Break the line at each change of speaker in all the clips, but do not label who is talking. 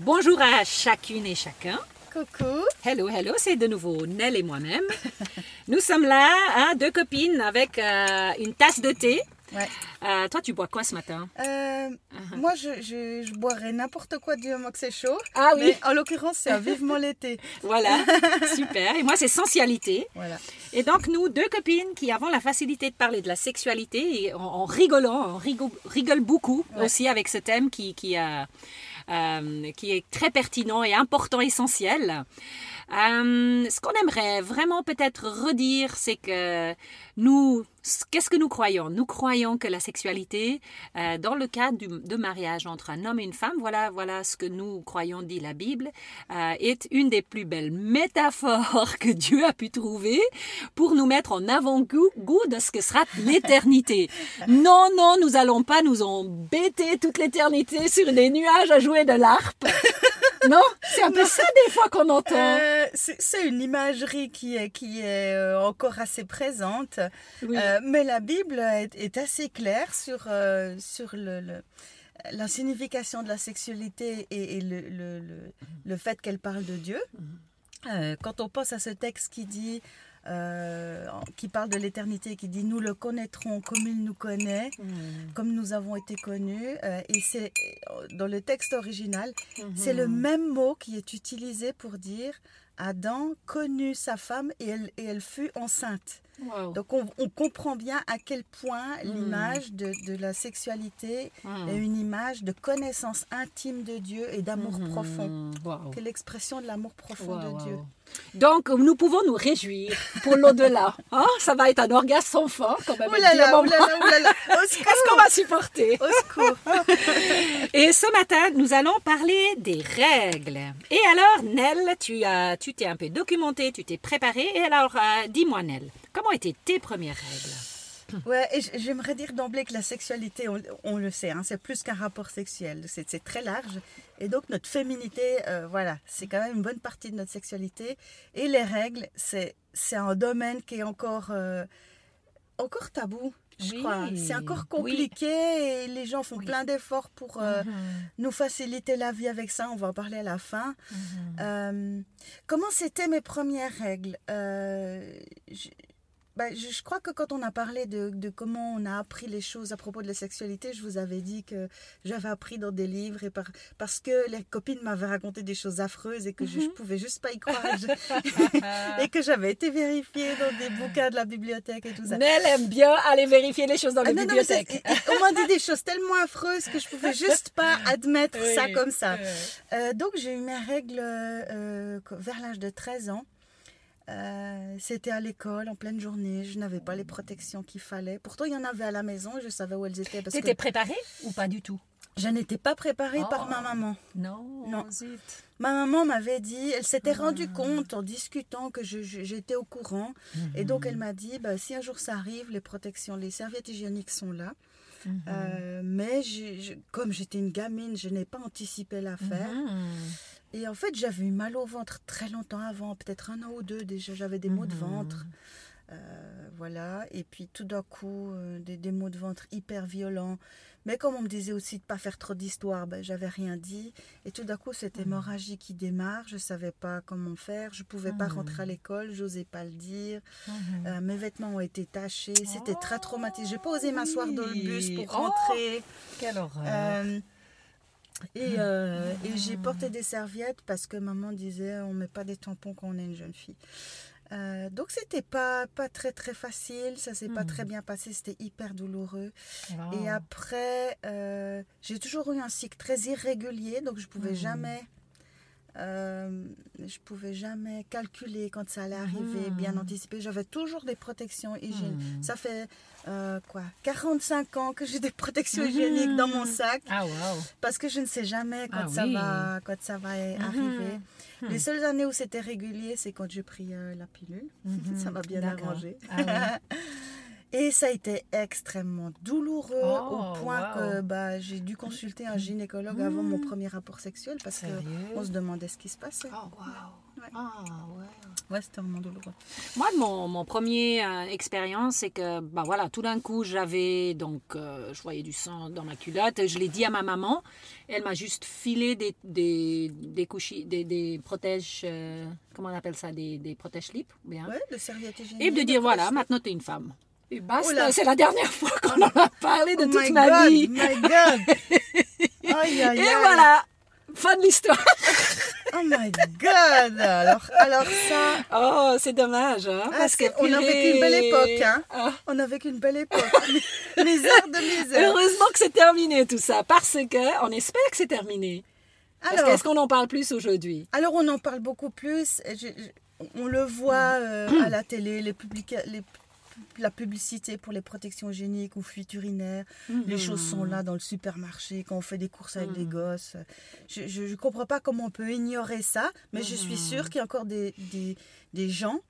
Bonjour à chacune et chacun.
Coucou.
Hello, hello, c'est de nouveau Nell et moi-même. Nous sommes là, hein, deux copines avec euh, une tasse de thé.
Ouais.
Euh, toi, tu bois quoi ce matin?
Euh, Moi, je, je, je boirais n'importe quoi du moment que c'est chaud.
Ah oui.
Mais en l'occurrence, c'est vivement l'été.
Voilà, super. Et moi, c'est sensualité.
Voilà.
Et donc, nous, deux copines qui avons la facilité de parler de la sexualité et en, en rigolant, on rigole, rigole beaucoup
Ouais.
aussi avec ce thème qui, qui, euh, qui est très pertinent et important, essentiel. Euh, ce qu'on aimerait vraiment peut-être redire, c'est que nous, qu'est-ce que nous croyons? Nous croyons que la sexualité, euh, dans le cadre du, de mariage entre un homme et une femme, voilà, voilà ce que nous croyons, dit la Bible, euh, est une des plus belles métaphores que Dieu a pu trouver pour nous mettre en avant-goût goût de ce que sera l'éternité. Non, non, nous allons pas nous embêter toute l'éternité sur des nuages à jouer de l'harpe. Non, c'est un peu ça des fois qu'on entend.
Euh, c'est c'est une imagerie qui est, qui est euh, encore assez présente.
Oui.
Euh, mais la Bible est, est assez claire sur, euh, sur le, le- la signification de la sexualité et, et le, le, le, le fait qu'elle parle de Dieu. Euh, quand on pense à ce texte qui dit, euh, qui parle de l'éternité, qui dit nous le connaîtrons comme il nous connaît, comme nous avons été connus, euh, et c'est dans le texte original, c'est le même mot qui est utilisé pour dire Adam connut sa femme et elle, et elle fut enceinte.
Wow.
Donc on, on comprend bien à quel point l'image de, de la sexualité
Mm.
est une image de connaissance intime de Dieu et d'amour
Mhm.
profond.
Wow.
Que l'expression de l'amour profond
Wow,
de Dieu.
Donc, nous pouvons nous réjouir pour l'au-delà. Hein? Ça va être un orgasme sans fin, quand même. Qu'est-ce qu'on va supporter?
Au secours.
Et ce matin, nous allons parler des règles. Et alors, Nell, tu as, tu t'es un peu documentée, tu t'es préparée. Et alors, euh, dis-moi, Nell, comment étaient tes premières règles?
Ouais, et j'aimerais dire d'emblée que la sexualité, on, on le sait, hein, c'est plus qu'un rapport sexuel, c'est très large. Et donc notre féminité, euh, voilà, c'est quand même une bonne partie de notre sexualité. Et les règles, c'est un domaine qui est encore, euh, encore tabou, je
Oui,
crois. C'est encore
oui.
compliqué et les gens font plein d'efforts pour euh,
Mhm.
nous faciliter la vie avec ça. On va en parler à la fin.
Mhm.
Comment c'était mes premières règles? Euh, je, crois que quand on a parlé de, de comment on a appris les choses à propos de la sexualité, je vous avais dit que j'avais appris dans des livres et par, parce que les copines m'avaient raconté des choses affreuses et que je, je pouvais juste pas y croire et, que j'avais été vérifiée dans des bouquins de la bibliothèque et tout ça.
Nell aime bien aller vérifier les choses dans les
Ah non, non, mais
bibliothèques.
on m'a dit des choses tellement affreuses que je pouvais juste pas admettre ça comme ça.
oui.
Euh, donc j'ai eu mes règles euh, vers l'âge de 13 ans. Euh, C'était à l'école, en pleine journée. Je n'avais pas les protections qu'il fallait. Pourtant, il y en avait à la maison. Je savais où elles étaient.
T'étais
que
préparée ou pas du tout?
Je n'étais pas préparée par
Oh.
ma maman.
Non,
Non.
zut.
Ma maman m'avait dit, elle s'était rendue
Ah.
compte en discutant que j'étais au courant. Et donc, elle m'a dit, bah, si un jour ça arrive, les protections, les serviettes hygiéniques sont là.
Mhm.
Euh, mais je- comme j'étais une gamine, je n'ai pas anticipé l'affaire.
Mhm.
Et en fait, j'avais eu mal au ventre très longtemps avant, peut-être un an ou deux déjà, j'avais des maux de
Mhm.
ventre. Euh, voilà, et puis tout d'un coup, euh, des, des maux de ventre hyper violents. Mais comme on me disait aussi de pas faire trop d'histoire, ben, j'avais rien dit. Et tout d'un coup, cette hémorragie qui démarre, je savais pas comment faire, je pouvais pas rentrer à l'école, j'osais pas le dire. Euh, mes vêtements ont été tachés, c'était très
Oh,
traumatisant. J'ai pas osé m'asseoir dans le bus pour
Oh.
rentrer.
Quelle horreur.
Et euh, et j'ai porté des serviettes parce que maman disait on met pas des tampons quand on est une jeune fille. Euh, donc c'était pas pas très très facile, ça s'est pas
Hmm.
très bien passé, c'était hyper douloureux.
Wow.
Et après, euh, j'ai toujours eu un cycle très irrégulier, donc je pouvais
Hmm.
jamais, euh, je pouvais jamais calculer quand ça allait arriver,
Hmm.
bien anticiper. J'avais toujours des protections hygiéniques.
Hmm.
Ça fait euh, quoi 45 ans que j'ai des protections
Mhm.
hygiéniques dans mon sac
Ah, wow.
parce que je ne sais jamais quand
Ah
ça
oui.
va quand ça va arriver. Les seules années où c'était régulier, c'est quand j'ai pris euh, la pilule. Ça m'a bien arrangé.
Ah oui.
Et ça a été extrêmement douloureux
Oh,
au point
wow.
que bah, j'ai dû consulter un gynécologue avant mon premier rapport sexuel parce qu'on se demandait ce qui se passait.
Oh, wow.
Ouais.
Ah, ouais.
Ouais, c'était vraiment douloureux.
Moi, mon, mon premier euh, expérience, c'est que, bah voilà, tout d'un coup, j'avais donc, euh, je voyais du sang dans ma culotte. Je l'ai dit à ma maman. Elle m'a juste filé des des des couchis, des, des protèges, euh, comment on appelle ça, des, des protèges ou bien.
Ouais, le serviette hygiénique.
Et de dire voilà, maintenant t'es une femme. Et
Oh
basta,
là.
c'est la dernière fois qu'on en a parlé de
Oh
toute
my
ma
God,
vie.
my God. Aïe, aïe,
Et voilà, fin de l'histoire.
Oh my God. Alors, alors ça,
Oh, c'est dommage, hein,
Ah,
parce que
c'est- on a vécu une belle époque, hein.
Ah.
on a vécu une belle époque. misère de misère.
Heureusement que c'est terminé tout ça, parce que on espère que c'est terminé.
Alors,
qu'est-ce qu'on en parle plus aujourd'hui?
Alors, on en parle beaucoup plus. et je- je- on le voit euh, à la télé, les publica- les- la publicité pour les protections hygiéniques ou fuites urinaires. Les choses sont là dans le supermarché quand on fait des courses avec des gosses. Je ne comprends pas comment on peut ignorer ça, mais je suis sûre qu'il y a encore des, des, des gens,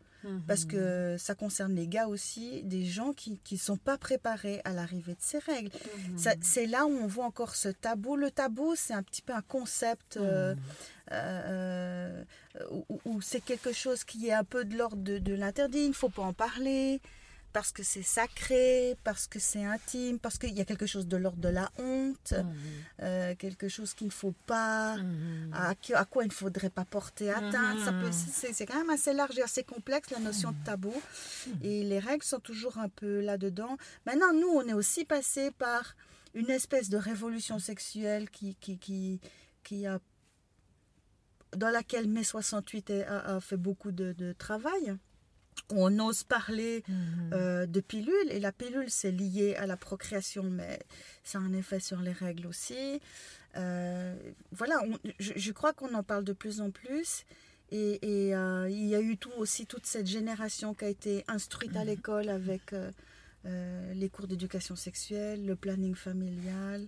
parce que ça concerne les gars aussi, des gens qui ne sont pas préparés à l'arrivée de ces règles. C'est là où on voit encore ce tabou. Le tabou, c'est un petit peu un concept euh, euh, où- où c'est quelque chose qui est un peu de l'ordre de, de l'interdit. Il ne faut pas en parler parce que c'est sacré, parce que c'est intime, parce qu'il y a quelque chose de l'ordre de la honte, euh, quelque chose qu'il ne faut pas, à, qui- à quoi il ne faudrait pas porter atteinte. Ça peut- c'est, c'est quand même assez large et assez complexe la notion de tabou. Et les règles sont toujours un peu là-dedans. Maintenant, nous, on est aussi passé par une espèce de révolution sexuelle qui, qui, qui, qui a, dans laquelle mai 68 a, a fait beaucoup de, de travail. On ose parler euh, de pilule et la pilule c'est lié à la procréation mais ça a un effet sur les règles aussi. Euh, voilà, on- je, je crois qu'on en parle de plus en plus et, et, euh, il y a eu tout aussi toute cette génération qui a été instruite à l'école avec les cours d'éducation sexuelle, le planning familial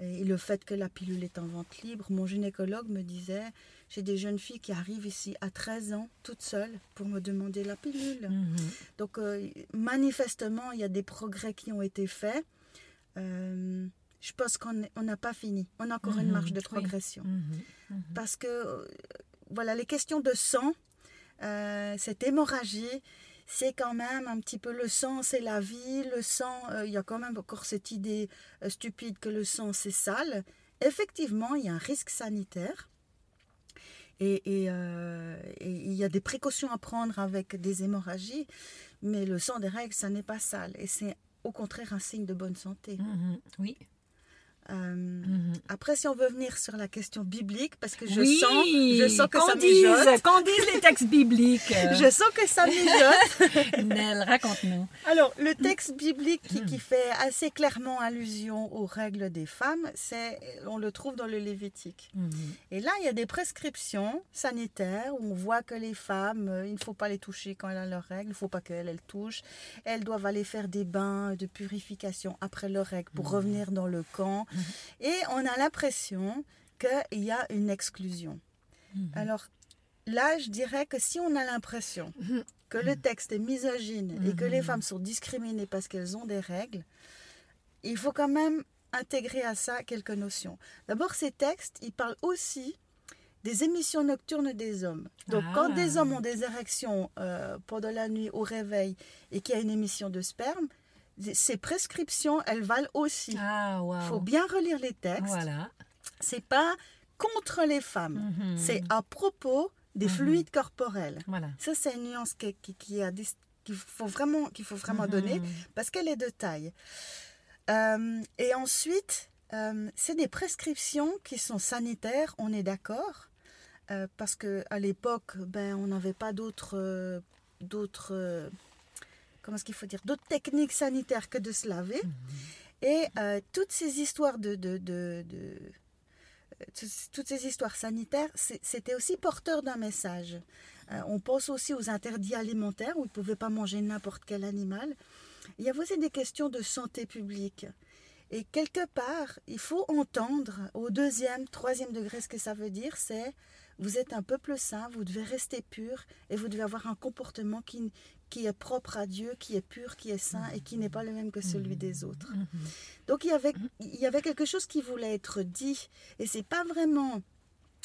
et le fait que la pilule est en vente libre. Mon gynécologue me disait, j'ai des jeunes filles qui arrivent ici à 13 ans, toutes seules, pour me demander la pilule. Donc, euh, manifestement, il y a des progrès qui ont été faits. Euh, je pense qu'on n'a pas fini. On a encore une
Mhm,
marge de
oui.
progression. Parce que, euh, voilà, les questions de sang, cette hémorragie, c'est quand même un petit peu le sang, c'est la vie. Le sang, euh, il y a quand même encore cette idée euh, stupide que le sang, c'est sale. Effectivement, il y a un risque sanitaire. Euh, et il y a des précautions à prendre avec des hémorragies, mais le sang des règles, ça n'est pas sale. Et c'est au contraire un signe de bonne santé.
Oui.
Euh, Après, si on veut venir sur la question biblique, parce que je
oui,
sens, je sens que
qu'on
ça
dise,
mijote.
qu'on dise les textes bibliques?
Je sens que ça mijote.
Nel, raconte-nous.
Alors, le texte biblique qui, qui fait assez clairement allusion aux règles des femmes, c'est, on le trouve dans le Lévitique. Et là, il y a des prescriptions sanitaires où on voit que les femmes, euh, il ne faut pas les toucher quand elles ont leurs règles, il ne faut pas qu'elles elles touchent. Elles doivent aller faire des bains de purification après leurs règles pour revenir dans le camp. Et on a l'impression qu'il y a une exclusion. Alors là, je dirais que si on a l'impression que le texte est misogyne et que les femmes sont discriminées parce qu'elles ont des règles, il faut quand même intégrer à ça quelques notions. D'abord, ces textes, ils parlent aussi des émissions nocturnes des hommes. Donc, quand
Ah.
des hommes ont des érections euh, pendant la nuit au réveil et qu'il y a une émission de sperme, ces prescriptions, elles valent aussi.
Ah,
Il
wow.
faut bien relire les textes.
Voilà.
C'est pas contre les femmes,
Mhm.
c'est à propos des fluides corporels.
Voilà.
Ça, c'est une nuance qui, qui, qui a qu'il faut vraiment, qu'il faut vraiment donner
Mhm.
parce qu'elle est de taille. Euh, et ensuite, euh, c'est des prescriptions qui sont sanitaires, on est d'accord, euh, parce que à l'époque, ben, on n'avait pas d'autres, d'autres, comment est-ce qu'il faut dire, d'autres techniques sanitaires que de se laver. Et euh, toutes ces histoires de, de, de- de- euh, tout- toutes ces histoires sanitaires, c'était aussi porteur d'un message. Euh, on pense aussi aux interdits alimentaires où ils ne pouvaient pas manger n'importe quel animal. Il y avait aussi des questions de santé publique. Et quelque part, il faut entendre au deuxième, troisième degré ce que ça veut dire, c'est vous êtes un peuple saint, vous devez rester pur et vous devez avoir un comportement qui, qui est propre à Dieu, qui est pur, qui est saint et qui n'est pas le même que celui des autres.
Mhm.
Donc il y avait, il y avait quelque chose qui voulait être dit et c'est pas vraiment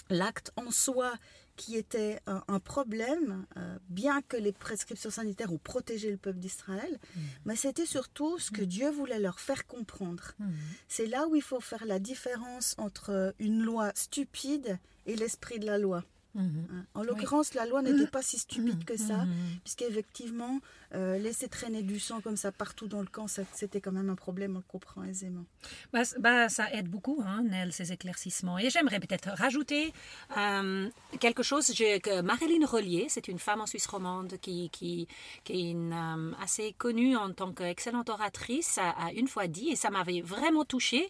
l'acte en soi qui était un, un problème, euh, bien que les prescriptions sanitaires ont protégé le peuple d'Israël, mais c'était surtout ce que Dieu voulait leur faire comprendre.
Mhm.
C'est là où il faut faire la différence entre une loi stupide et l'esprit de la loi.
Mhm.
hein. En l'occurrence, la loi n'était pas si stupide que ça, puisqu'effectivement, euh, laisser traîner du sang comme ça partout dans le camp, c'était quand même un problème, on le comprend aisément.
Bah, bah, ça aide beaucoup, hein, Nel, ces éclaircissements. Et j'aimerais peut-être rajouter euh, quelque chose que Marilyn Rollier, c'est une femme en Suisse romande qui, qui, qui est une, euh, assez connue en tant qu'excellente oratrice, a, a une fois dit, et ça m'avait vraiment touchée,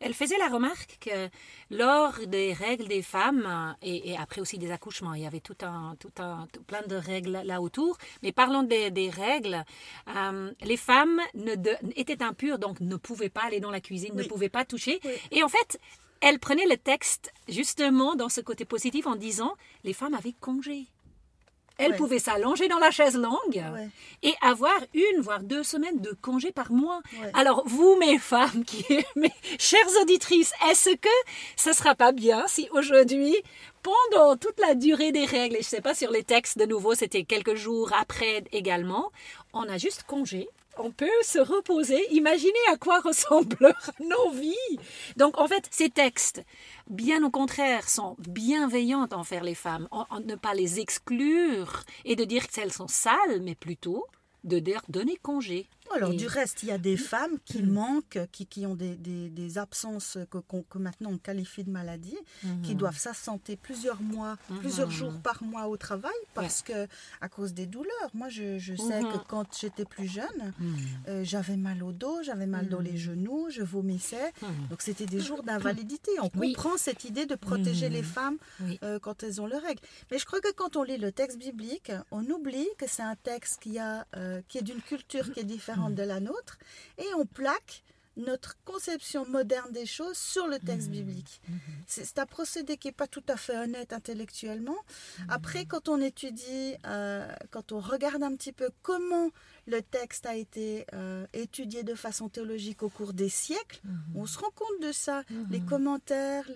elle faisait la remarque que lors des règles des femmes, et, et après aussi des accouchements, il y avait tout un, tout un, tout plein de règles là autour, mais parlons des, des règles, euh, les femmes ne de- étaient impures, donc ne pouvaient pas aller dans la cuisine, ne pouvaient pas toucher.
Oui.
Et en fait, elle prenait le texte justement dans ce côté positif en disant les femmes avaient congé. Elles
Ouais.
pouvaient s'allonger dans la chaise longue
Ouais.
et avoir une voire deux semaines de congé par mois.
Ouais.
Alors vous, mes femmes, qui, mes chères auditrices, est-ce que ce sera pas bien si aujourd'hui, pendant toute la durée des règles, et je sais pas sur les textes de nouveau, c'était quelques jours après également, on a juste congé. On peut se reposer. Imaginez à quoi ressemblent nos vies. Donc, en fait, ces textes, bien au contraire, sont bienveillants envers les femmes. En- en ne pas les exclure et de dire qu'elles sont sales, mais plutôt de leur donner congé.
Alors,
Et-
du reste, il y a des femmes qui manquent, qui, qui ont des, des- des absences que, que maintenant on qualifie de maladie, qui doivent s'absenter plusieurs mois, plusieurs jours par mois au travail parce que à cause des douleurs. Moi, je, je sais que quand j'étais plus jeune, euh, j'avais mal au dos, j'avais mal dans les genoux, je vomissais. Donc, c'était des jours d'invalidité. On
Oui.
comprend cette idée de protéger les femmes
Oui.
euh, quand elles ont leurs règles. Mais je crois que quand on lit le texte biblique, on oublie que c'est un texte qui, a, euh, qui est d'une culture qui est différente de la nôtre et on plaque notre conception moderne des choses sur le texte biblique. C'est c'est un procédé qui n'est pas tout à fait honnête intellectuellement. Après, quand on étudie, euh, quand on regarde un petit peu comment le texte a été euh, étudié de façon théologique au cours des siècles, on se rend compte de ça. Les commentaires,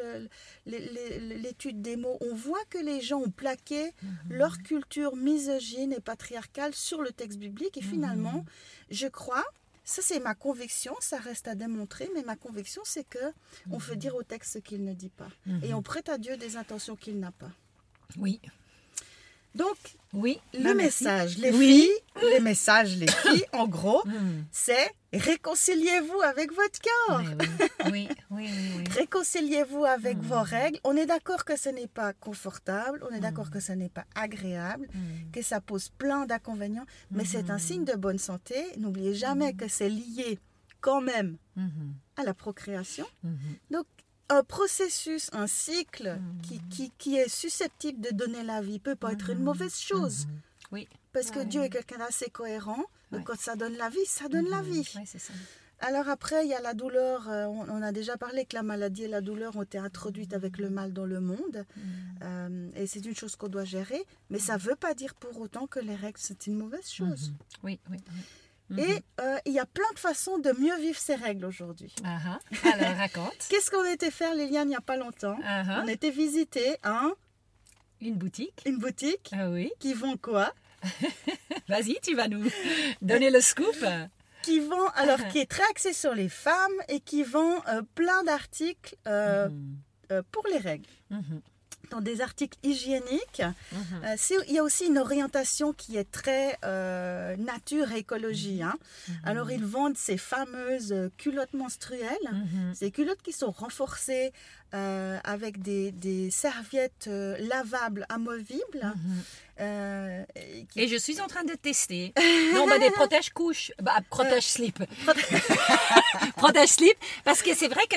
l'étude des mots, on voit que les gens ont plaqué leur culture misogyne et patriarcale sur le texte biblique. Et finalement, je crois, ça c'est ma conviction, ça reste à démontrer, mais ma conviction c'est que on fait dire au texte ce qu'il ne dit pas. Et on prête à Dieu des intentions qu'il n'a pas.
Oui.
Donc,
Oui.
le message, les
Oui.
filles, les messages, les filles, en gros,
Hmm.
c'est réconciliez-vous avec votre
oui. oui, oui, oui, oui.
Réconciliez-vous avec vos règles. On est d'accord que ce n'est pas confortable, on est d'accord que ce n'est pas agréable,
Hmm.
que ça pose plein d'inconvénients, mais c'est un signe de bonne santé. N'oubliez jamais que c'est lié quand même
Mhm.
à la procréation.
Mhm.
Donc, un processus, un cycle
Hmm.
qui, qui, qui est susceptible de donner la vie peut pas être une mauvaise chose.
Oui.
Parce que. Dieu est quelqu'un d'assez cohérent. Donc,
Ouais.
quand ça donne la vie, ça donne la vie.
Oui, c'est ça.
Alors après, il y a la douleur. euh, on, on a déjà parlé que la maladie et la douleur ont été introduites avec le mal dans le monde. Euh, et c'est une chose qu'on doit gérer. Mais ça ne veut pas dire pour autant que les règles, c'est une mauvaise chose.
Mhm. Oui, oui. oui. Mhm.
Et euh, il y a plein de façons de mieux vivre ces règles aujourd'hui.
Ah, ah. Alors, raconte.
Qu'est-ce qu'on était faire, Liliane, il n'y a pas longtemps?
Ah.
On était visiter un,
Une boutique.
une boutique
Ah oui.
qui vend quoi?
Vas-y, tu vas nous donner le scoop.
Qui vend, alors qui est très axé sur les femmes et qui vend euh, plein d'articles euh,
Mhm.
euh, pour les règles.
Mhm.
Dans des articles hygiéniques. C'est- il y a aussi une orientation qui est très nature et écologie. hein. Alors, ils vendent ces fameuses culottes menstruelles. Ces culottes qui sont renforcées avec des, des serviettes lavables amovibles. Euh, et qui-
Et je suis en train de tester. Non, bah, des protège-couches. Bah, protège-slip. protège-slip. Parce que c'est vrai que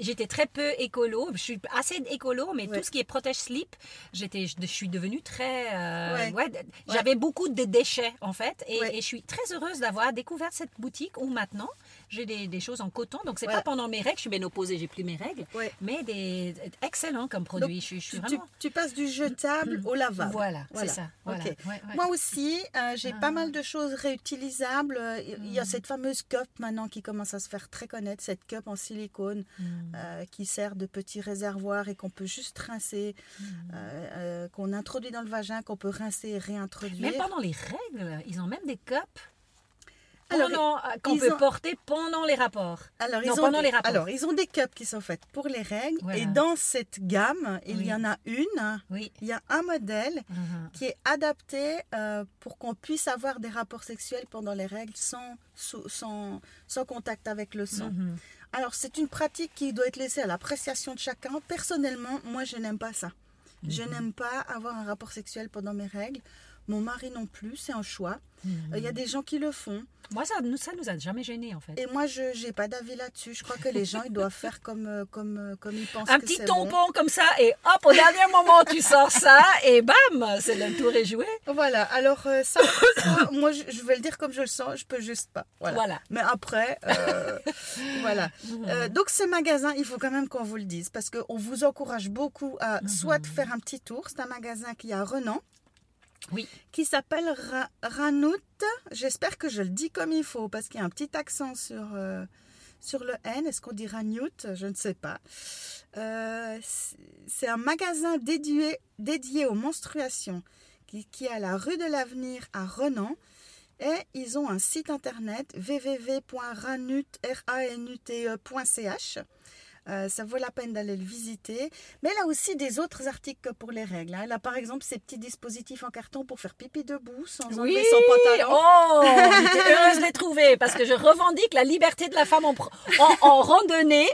j'étais très peu écolo. Je suis assez écolo, mais
Ouais.
tout ce qui est protège-slip, j'étais, je, suis devenue très. euh,
Ouais.
ouais, d- J'avais beaucoup de déchets, en fait. Et, et je suis très heureuse d'avoir découvert cette boutique où maintenant, j'ai des, des choses en coton. Donc, c'est
Voilà.
pas pendant mes règles, je suis bien opposée, j'ai plus mes règles.
Ouais.
Mais des excellent comme
Donc,
produit. je, suis- je suis
tu, tu-
vraiment.
tu passes du jetable au lavable.
Voilà,
Voilà.
c'est ça. Voilà. Ouais, ouais.
Moi aussi, euh, j'ai
Ah.
pas mal de choses réutilisables. Il y a
Mm.
cette fameuse cup maintenant qui commence à se faire très connaître, cette cup en silicone
Mm.
euh, qui sert de petit réservoir et qu'on peut juste rincer,
Mm.
euh, qu'on introduit dans le vagin, qu'on peut rincer et réintroduire.
Même pendant les règles, ils ont même des cups pendant- euh, qu'on peut
ont-
porter pendant les rapports.
Alors,
Non,
ils ont
pendant
des,
les rapports.
alors, ils ont des cups qui sont faites pour les règles.
Voilà.
Et dans cette gamme, il
Oui.
y en a une,
Oui.
il y a un modèle
Mhm.
qui est adapté euh, pour qu'on puisse avoir des rapports sexuels pendant les règles sans, sous- sans, sans contact avec le sang.
Mhm.
Alors, c'est une pratique qui doit être laissée à l'appréciation de chacun. Personnellement, moi, je n'aime pas ça. Je
Mhm.
n'aime pas avoir un rapport sexuel pendant mes règles. Mon mari non plus, c'est un choix. Euh, Il
Mhm.
y a des gens qui le font.
Moi, ça nous, ça nous a jamais gênés, en fait.
Et moi, je n'ai pas d'avis là-dessus. Je crois que les gens, ils doivent faire comme, euh, comme, euh, comme ils pensent
Un
que
petit tampon
bon.
comme ça, et hop, au dernier moment, tu sors ça, et bam, c'est le tour est joué.
Voilà, alors euh, ça, ça, moi, je, je vais le dire comme je le sens, je peux juste pas. Voilà.
Voilà.
Mais après, euh, voilà.
Mhm.
Donc ce magasin, il faut quand même qu'on vous le dise, parce qu'on vous encourage beaucoup à
Mhm.
soit faire un petit tour. C'est un magasin qui est à Renan,
Oui.
qui s'appelle Ra- Ranout. J'espère que je le dis comme il faut, parce qu'il y a un petit accent sur, euh, sur le N. Est-ce qu'on dit Ranout? Je ne sais pas. Euh, c'est- un magasin dédié, dédié aux menstruations, qui, qui est à la rue de l'Avenir à Renan. Et ils ont un site internet www.ranute.ch. Euh, ça vaut la peine d'aller le visiter. Mais elle a aussi des autres articles pour les règles. hein. Elle a par exemple ces petits dispositifs en carton pour faire pipi debout sans
Oui,
enlever son pantalon.
oh, j'étais heureuse de les trouver parce que je revendique la liberté de la femme en, pro- en, en randonnée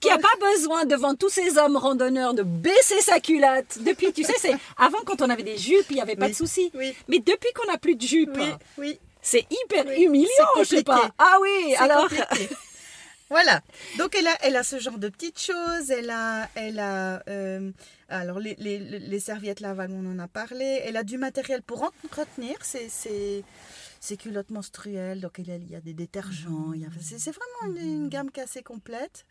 qui n'a pas besoin devant tous ces hommes randonneurs de baisser sa culotte. Depuis, tu sais, c'est avant quand on avait des jupes, il n'y avait pas
Oui.
de souci.
Oui,
Mais depuis qu'on n'a plus de jupes,
oui, oui.
c'est hyper humiliant, je sais pas. Ah oui, alors.
Voilà. Donc elle a, elle a ce genre de petites choses. Elle a, elle a, euh, alors les, serviettes lavables, on en a parlé. Elle a du matériel pour entretenir ses, ses culottes menstruelles. Donc il y a, il y a des détergents. C'est vraiment une, une gamme qui est assez complète.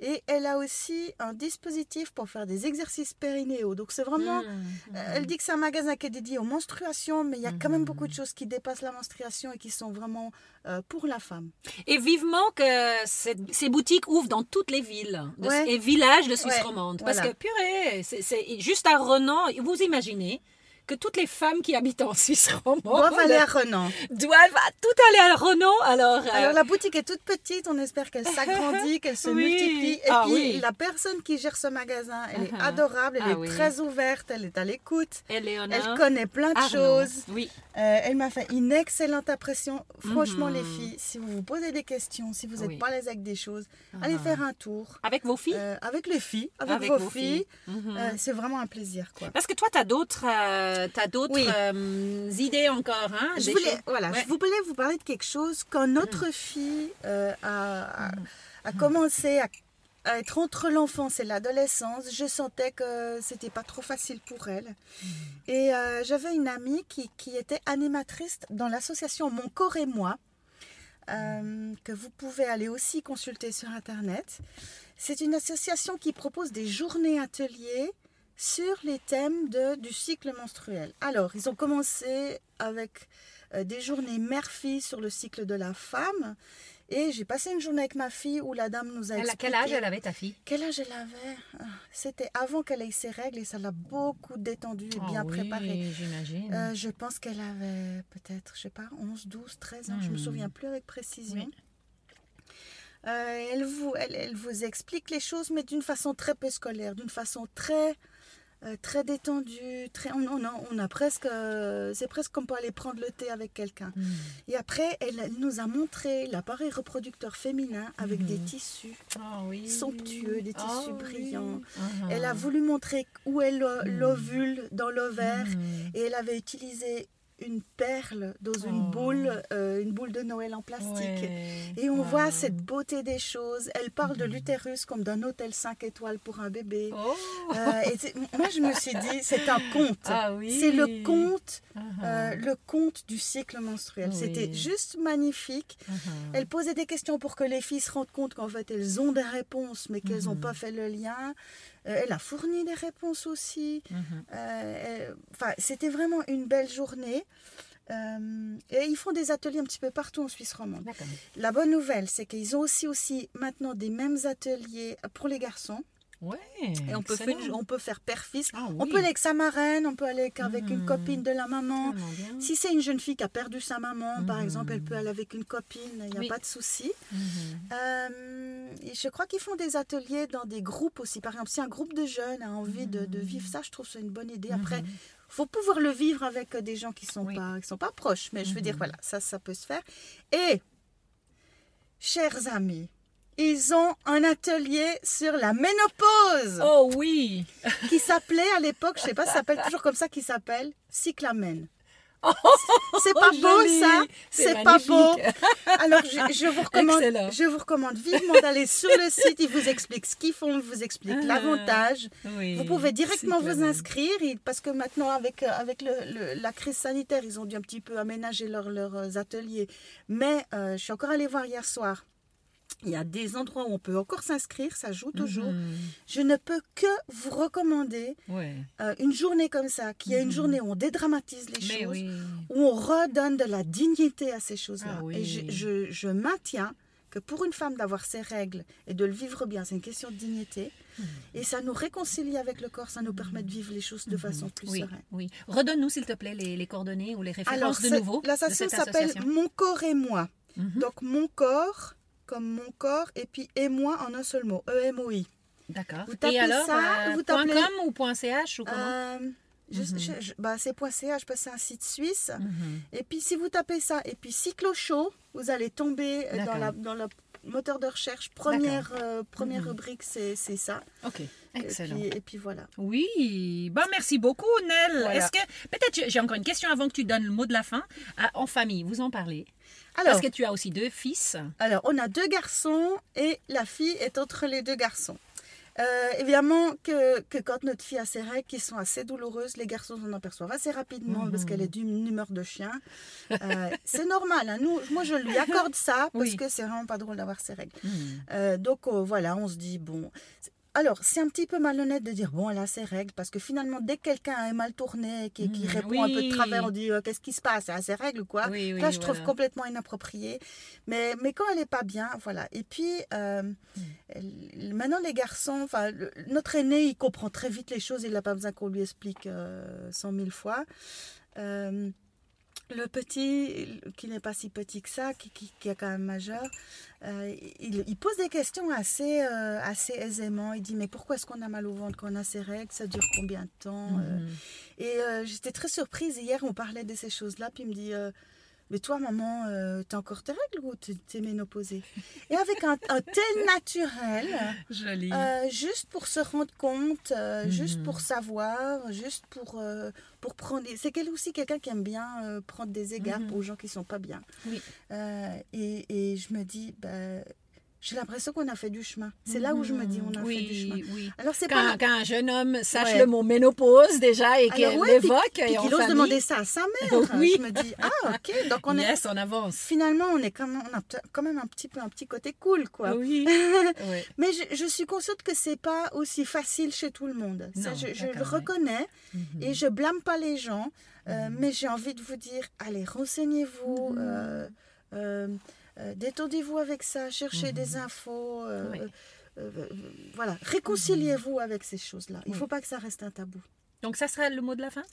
Et elle a aussi un dispositif pour faire des exercices périnéaux. Donc c'est vraiment.
Mmh.
Euh, Elle dit que c'est un magasin qui est dédié aux menstruations, mais il y a quand même
Mhm.
beaucoup de choses qui dépassent la menstruation et qui sont vraiment euh, pour la femme.
Et vivement que cette- ces boutiques ouvrent dans toutes les villes de-
Ouais.
et villages de Suisse
Ouais,
romande. Parce
voilà.
que, purée, c'est- c'est juste à Renan, vous imaginez que toutes les femmes qui habitent en Suisse romande
Doivent aller à Renan.
doivent tout aller à Renan. Alors, euh,
Alors la boutique est toute petite, on espère qu'elle s'agrandit, qu'elle se
Oui.
multiplie. Et
Ah
puis
oui.
la personne qui gère ce magasin, elle est
Uh-huh.
adorable, elle
Ah
est
oui.
très ouverte, elle est à l'écoute. Elle connaît plein de
Arnaud.
choses.
Oui.
Euh, elle m'a fait une excellente impression. Franchement, les filles, si vous vous posez des questions, si vous n'êtes pas à l'aise avec des choses, allez
Ah.
faire un tour.
Avec vos filles
Euh, avec les filles, avec,
Avec
vos,
vos
filles.
filles. Mhm.
Euh, c'est vraiment un plaisir. Quoi.
Parce que toi, tu as d'autres euh, t'as d'autres
Oui.
euh, idées encore. Hein,
Je voulais,
choses-
voilà,
Ouais.
je voulais vous parler de quelque chose quand notre fille euh, a, a- a commencé à, à être entre l'enfance et l'adolescence. Je sentais que c'était pas trop facile pour elle. Et euh, j'avais une amie qui, qui était animatrice dans l'association Mon corps et moi, euh, que vous pouvez aller aussi consulter sur Internet. C'est une association qui propose des journées ateliers sur les thèmes de, du cycle menstruel. Alors, ils ont commencé avec euh, des journées mère-fille sur le cycle de la femme. Et j'ai passé une journée avec ma fille où la dame nous a
Elle
expliqué...
quel âge elle avait ta fille?
Quel âge elle avait? Ah, C'était avant qu'elle ait ses règles et ça l'a beaucoup détendue et bien
Ah oui,
préparée.
J'imagine.
Euh, je pense qu'elle avait peut-être, je sais pas, 11, 12, 13 ans, je me
Hmm.
souviens plus avec précision.
Oui.
Euh, elle, vous, elle, elle vous explique les choses, mais d'une façon très peu scolaire, d'une façon très, euh, très détendue. Très, on, on a, on a presque, euh, c'est presque comme pour aller prendre le thé avec quelqu'un.
Mhm.
Et après, elle, elle nous a montré l'appareil reproducteur féminin avec des tissus.
Ah oui.
somptueux, des tissus
Ah oui.
brillants.
Ah.
Elle a voulu montrer où est
Mhm.
l'ovule dans l'ovaire et elle avait utilisé une perle dans une
Oh.
boule, euh, une boule de Noël en plastique.
Ouais.
Et on
Wow.
voit cette beauté des choses. Elle parle de l'utérus comme d'un hôtel 5 étoiles pour un bébé.
Oh.
Euh, et moi, je me suis dit, c'est un conte.
Ah oui.
C'est le conte,
Uh-huh.
euh, le conte du cycle menstruel.
Oui.
C'était juste magnifique. Elle posait des questions pour que les filles se rendent compte qu'en fait elles ont des réponses, mais qu'elles n'ont
Mhm.
pas fait le lien. Euh, elle a fourni des réponses aussi.
Mhm.
Euh, Enfin, c'était vraiment une belle journée. Euh, et ils font des ateliers un petit peu partout en Suisse romande. La bonne nouvelle, c'est qu'ils ont aussi, aussi maintenant des mêmes ateliers pour les garçons.
Ouais.
Et on peut, faire, on peut faire père-fils.
Ah
On peut aller avec sa marraine, on peut aller avec une
Mhm.
copine de la maman. Si c'est une jeune fille qui a perdu sa maman, par
Mhm.
exemple, elle peut aller avec une copine, il n'y a
Oui.
pas de souci.
Mhm.
Euh, et je crois qu'ils font des ateliers dans des groupes aussi. Par exemple, si un groupe de jeunes a envie de, de vivre ça, je trouve ça une bonne idée. Après. Faut pouvoir le vivre avec des gens qui sont
Oui.
pas qui sont pas proches. Mais je veux dire,
Mhm.
voilà, ça, ça peut se faire. Et, chers amis, ils ont un atelier sur la ménopause
Oh oui.
qui s'appelait à l'époque, je sais pas ça s'appelle toujours comme ça, qui s'appelle Cyclamen. C'est pas
Oh,
beau ça C'est pas beau. Alors je, je vous recommande,
Excellent.
je vous recommande vivement d'aller sur le site, ils vous expliquent ce qu'ils font, ils vous expliquent
Ah.
l'avantage.
Oui.
Vous pouvez directement vous inscrire parce que maintenant avec, euh, avec le- le- la crise sanitaire, ils ont dû un petit peu aménager leurs leurs ateliers. Mais euh, je suis encore allée voir hier soir. Il y a des endroits où on peut encore s'inscrire, ça joue toujours.
Mhm.
Je ne peux que vous recommander
Ouais.
euh, une journée comme ça, qui est une
Mhm.
journée où on dédramatise les
Mais
choses,
oui.
où on redonne de la dignité à ces choses-là.
Ah oui.
Et je, je- je maintiens que pour une femme d'avoir ses règles et de le vivre bien, c'est une question de dignité.
Mhm.
Et ça nous réconcilie avec le corps, ça nous permet de vivre les choses de façon plus
Oui,
sereine.
oui. Redonne-nous, s'il te plaît, les, les coordonnées ou les références de
c'est-
nouveau. de
l'association s'appelle. Mon corps et moi. Donc mon corps, comme mon corps, et puis et moi en un seul mot, E-M-O-I.
D'accord.
vous tapez
Et alors,
ça,
euh,
vous
point
tapez-
.com ou point .ch ou comment
Euh, je- je- bah, c'est .ch parce que c'est un site suisse.
Mhm.
Et puis si vous tapez ça, et puis cyclo chaud, vous allez tomber euh, dans, la, dans le moteur de recherche. Première, euh, première
Mhm.
rubrique, c'est c'est ça.
Ok,
Et
excellent.
puis, et puis voilà.
Oui, bon, merci beaucoup, Nel.
Voilà.
Est-ce que, peut-être, j'ai- j'ai encore une question avant que tu donnes le mot de la fin. Ah, en famille, vous en parlez
Alors,
Parce que tu as aussi deux fils.
alors, on a deux garçons et la fille est entre les deux garçons. Euh, évidemment que, que quand notre fille a ses règles qui sont assez douloureuses, les garçons s'en aperçoivent assez rapidement
Mhm.
parce qu'elle est d'une humeur de chien. Euh, c'est normal. hein. Nous, moi, je lui accorde ça parce
Oui.
que c'est vraiment pas drôle d'avoir ses règles.
Mhm.
Euh, donc euh, voilà, on se dit, bon. Alors, c'est un petit peu malhonnête de dire, bon, elle a ses règles, parce que finalement, dès que quelqu'un est mal tourné, qui, qui
Mm,
répond un peu de travers, on dit, euh, qu'est-ce qui se passe Elle a ses règles ou quoi?
Oui, oui,
Là, je trouve complètement inapproprié. Mais, mais quand elle n'est pas bien, voilà. Et puis, euh,
Mm.
elle- maintenant, les garçons, enfin, le- notre aîné, il comprend très vite les choses, il n'a pas besoin qu'on lui explique euh, cent mille fois. Euh, le petit, qui n'est pas si petit que ça, qui, qui, qui est quand même majeur, euh, il, il pose des questions assez, euh, assez aisément. Il dit Mais pourquoi est-ce qu'on a mal au ventre quand on a ses règles Ça dure combien de temps Euh,
Mhm.
Et j'étais très surprise. Hier, on parlait de ces choses-là. Puis il me dit Mais toi, maman, euh, t'as encore tes règles ou t'es t'es ménopausée? Et avec un, un tel naturel.
Joli.
Euh, juste pour se rendre compte, euh, juste
Mhm.
pour savoir, juste pour, pour prendre. des- C'est quel- aussi quelqu'un qui aime bien prendre des égards
Mhm.
aux gens qui sont pas bien.
Oui.
Et, et je me dis, ben, j'ai l'impression qu'on a fait du chemin. C'est là où je me dis, on a
Mhm. oui,
fait du chemin.
Oui,
Alors c'est
Quand,
pas.
quand un jeune homme sache
Ouais.
le mot ménopause déjà et qu'il
ouais,
l'évoque et
qu'il ose demander ça à sa mère.
Oui.
Je me dis, ah ok, donc on est.
yes, on avance.
Finalement, on est quand même, on a quand même un petit peu un petit côté cool, quoi.
Oui.
Mais je, je suis consciente que c'est pas aussi facile chez tout le monde. Ça, je, le reconnais
Mhm.
et je blâme pas les gens, euh,
Mhm.
mais j'ai envie de vous dire, allez, renseignez-vous, euh, euh, euh, détendez-vous avec ça, cherchez
Mhm.
des infos, euh, euh, voilà, réconciliez-vous avec ces choses-là. Il
Oui.
faut pas que ça reste un tabou.
Donc ça sera le mot de la fin?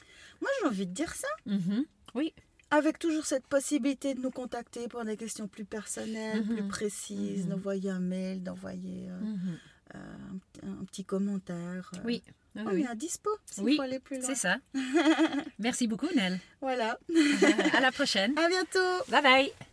Moi, j'ai envie de dire ça.
Mhm. Oui.
Avec toujours cette possibilité de nous contacter pour des questions plus personnelles,
Mhm.
plus précises,
Mhm.
d'envoyer un mail, d'envoyer euh,
Mhm.
euh, un, un petit commentaire. euh.
Oui. Oui,
On est à dispo s'il
Oui,
faut aller plus loin.
C'est ça. Merci beaucoup, Nel.
Voilà.
à la prochaine.
À bientôt.
Bye bye.